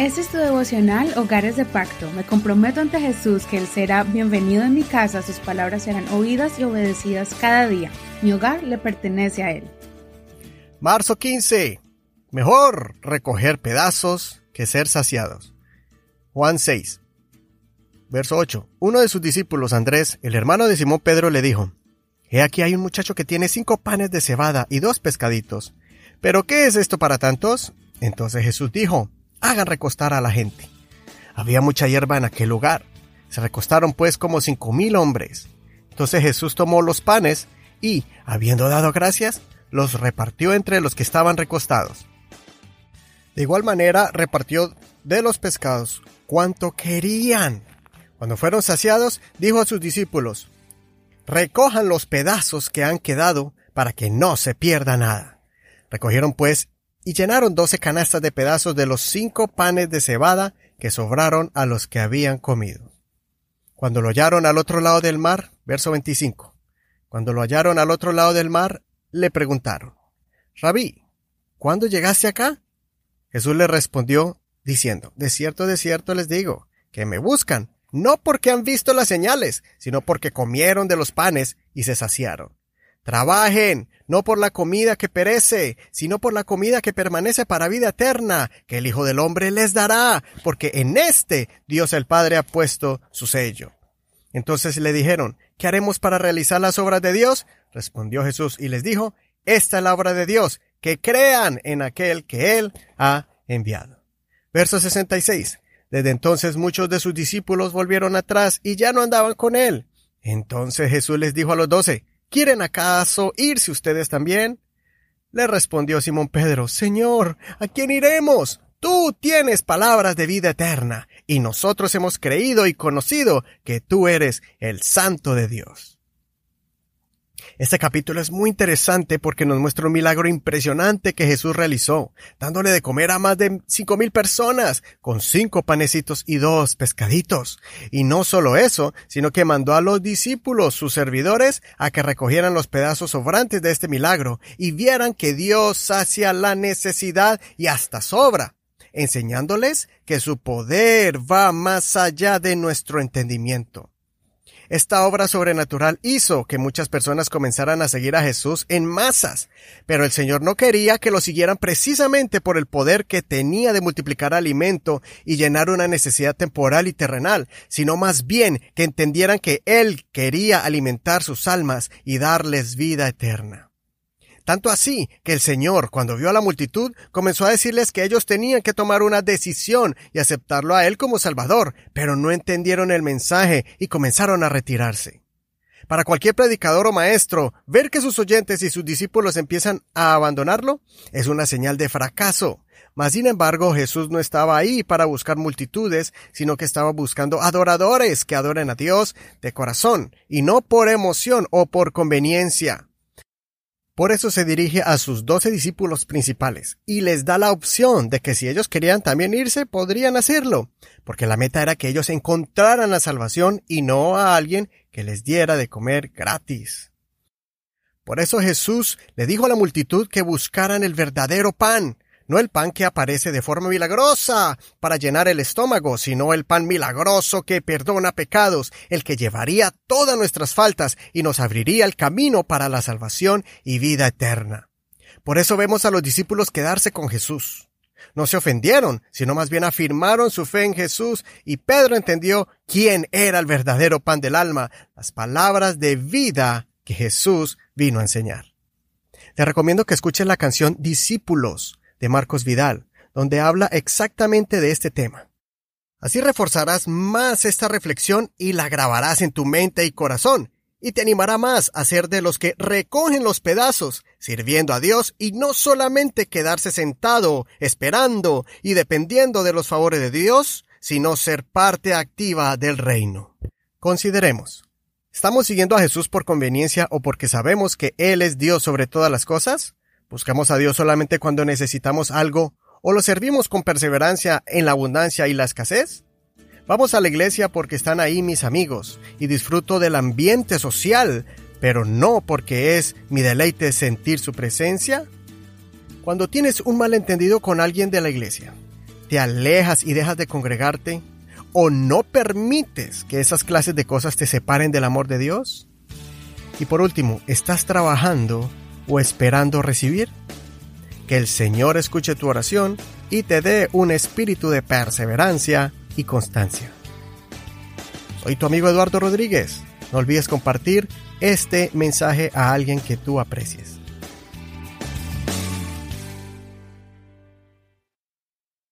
Este es tu devocional Hogares de Pacto. Me comprometo ante Jesús que Él será bienvenido en mi casa, sus palabras serán oídas y obedecidas cada día. Mi hogar le pertenece a Él. Marzo 15. Mejor recoger pedazos que ser saciados. Juan 6. Verso 8. Uno de sus discípulos, Andrés, el hermano de Simón Pedro, le dijo, He aquí hay un muchacho que tiene cinco panes de cebada y dos pescaditos. ¿Pero qué es esto para tantos? Entonces Jesús dijo, hagan recostar a la gente. Había mucha hierba en aquel lugar. Se recostaron pues como cinco mil hombres. Entonces Jesús tomó los panes y, habiendo dado gracias, los repartió entre los que estaban recostados. De igual manera repartió de los pescados cuanto querían. Cuando fueron saciados, dijo a sus discípulos, Recojan los pedazos que han quedado para que no se pierda nada. Recogieron pues y llenaron doce canastas de pedazos de los cinco panes de cebada que sobraron a los que habían comido. Cuando lo hallaron al otro lado del mar, verso 25. Cuando lo hallaron al otro lado del mar, le preguntaron, Rabí, ¿cuándo llegaste acá? Jesús le respondió diciendo, De cierto, de cierto les digo, que me buscan, no porque han visto las señales, sino porque comieron de los panes y se saciaron. Trabajen, no por la comida que perece, sino por la comida que permanece para vida eterna, que el Hijo del Hombre les dará, porque en este Dios el Padre ha puesto su sello. Entonces le dijeron, ¿qué haremos para realizar las obras de Dios? Respondió Jesús y les dijo, esta es la obra de Dios, que crean en aquel que Él ha enviado. Verso 66. Desde entonces muchos de sus discípulos volvieron atrás y ya no andaban con Él. Entonces Jesús les dijo a los doce, ¿Quieren acaso irse ustedes también? Le respondió Simón Pedro, Señor, ¿a quién iremos? Tú tienes palabras de vida eterna, y nosotros hemos creído y conocido que tú eres el Santo de Dios. Este capítulo es muy interesante porque nos muestra un milagro impresionante que Jesús realizó, dándole de comer a más de cinco mil personas, con cinco panecitos y dos pescaditos. Y no solo eso, sino que mandó a los discípulos, sus servidores, a que recogieran los pedazos sobrantes de este milagro y vieran que Dios sacia la necesidad y hasta sobra enseñándoles que su poder va más allá de nuestro entendimiento. Esta obra sobrenatural hizo que muchas personas comenzaran a seguir a Jesús en masas, pero el Señor no quería que lo siguieran precisamente por el poder que tenía de multiplicar alimento y llenar una necesidad temporal y terrenal, sino más bien que entendieran que Él quería alimentar sus almas y darles vida eterna. Tanto así que el Señor, cuando vio a la multitud, comenzó a decirles que ellos tenían que tomar una decisión y aceptarlo a Él como Salvador, pero no entendieron el mensaje y comenzaron a retirarse. Para cualquier predicador o maestro, ver que sus oyentes y sus discípulos empiezan a abandonarlo es una señal de fracaso. Mas sin embargo, Jesús no estaba ahí para buscar multitudes, sino que estaba buscando adoradores que adoren a Dios de corazón, y no por emoción o por conveniencia. Por eso se dirige a sus doce discípulos principales y les da la opción de que si ellos querían también irse, podrían hacerlo, porque la meta era que ellos encontraran la salvación y no a alguien que les diera de comer gratis. Por eso Jesús le dijo a la multitud que buscaran el verdadero pan, no el pan que aparece de forma milagrosa para llenar el estómago, sino el pan milagroso que perdona pecados, el que llevaría todas nuestras faltas y nos abriría el camino para la salvación y vida eterna. Por eso vemos a los discípulos quedarse con Jesús. No se ofendieron, sino más bien afirmaron su fe en Jesús y Pedro entendió quién era el verdadero pan del alma, las palabras de vida que Jesús vino a enseñar. Te recomiendo que escuches la canción Discípulos de Marcos Vidal, donde habla exactamente de este tema. Así reforzarás más esta reflexión y la grabarás en tu mente y corazón, y te animará más a ser de los que recogen los pedazos, sirviendo a Dios y no solamente quedarse sentado, esperando y dependiendo de los favores de Dios, sino ser parte activa del reino. Consideremos. ¿Estamos siguiendo a Jesús por conveniencia o porque sabemos que Él es Dios sobre todas las cosas? ¿Buscamos a Dios solamente cuando necesitamos algo o lo servimos con perseverancia en la abundancia y la escasez? Vamos a la iglesia porque están ahí mis amigos y disfruto del ambiente social, pero no porque es mi deleite sentir su presencia. Cuando tienes un malentendido con alguien de la iglesia, ¿Te alejas y dejas de congregarte? ¿O no permites que esas clases de cosas te separen del amor de Dios? Y por último, ¿estás trabajando o esperando recibir? Que el Señor escuche tu oración y te dé un espíritu de perseverancia y constancia. Soy tu amigo Eduardo Rodríguez. No olvides compartir este mensaje a alguien que tú aprecies.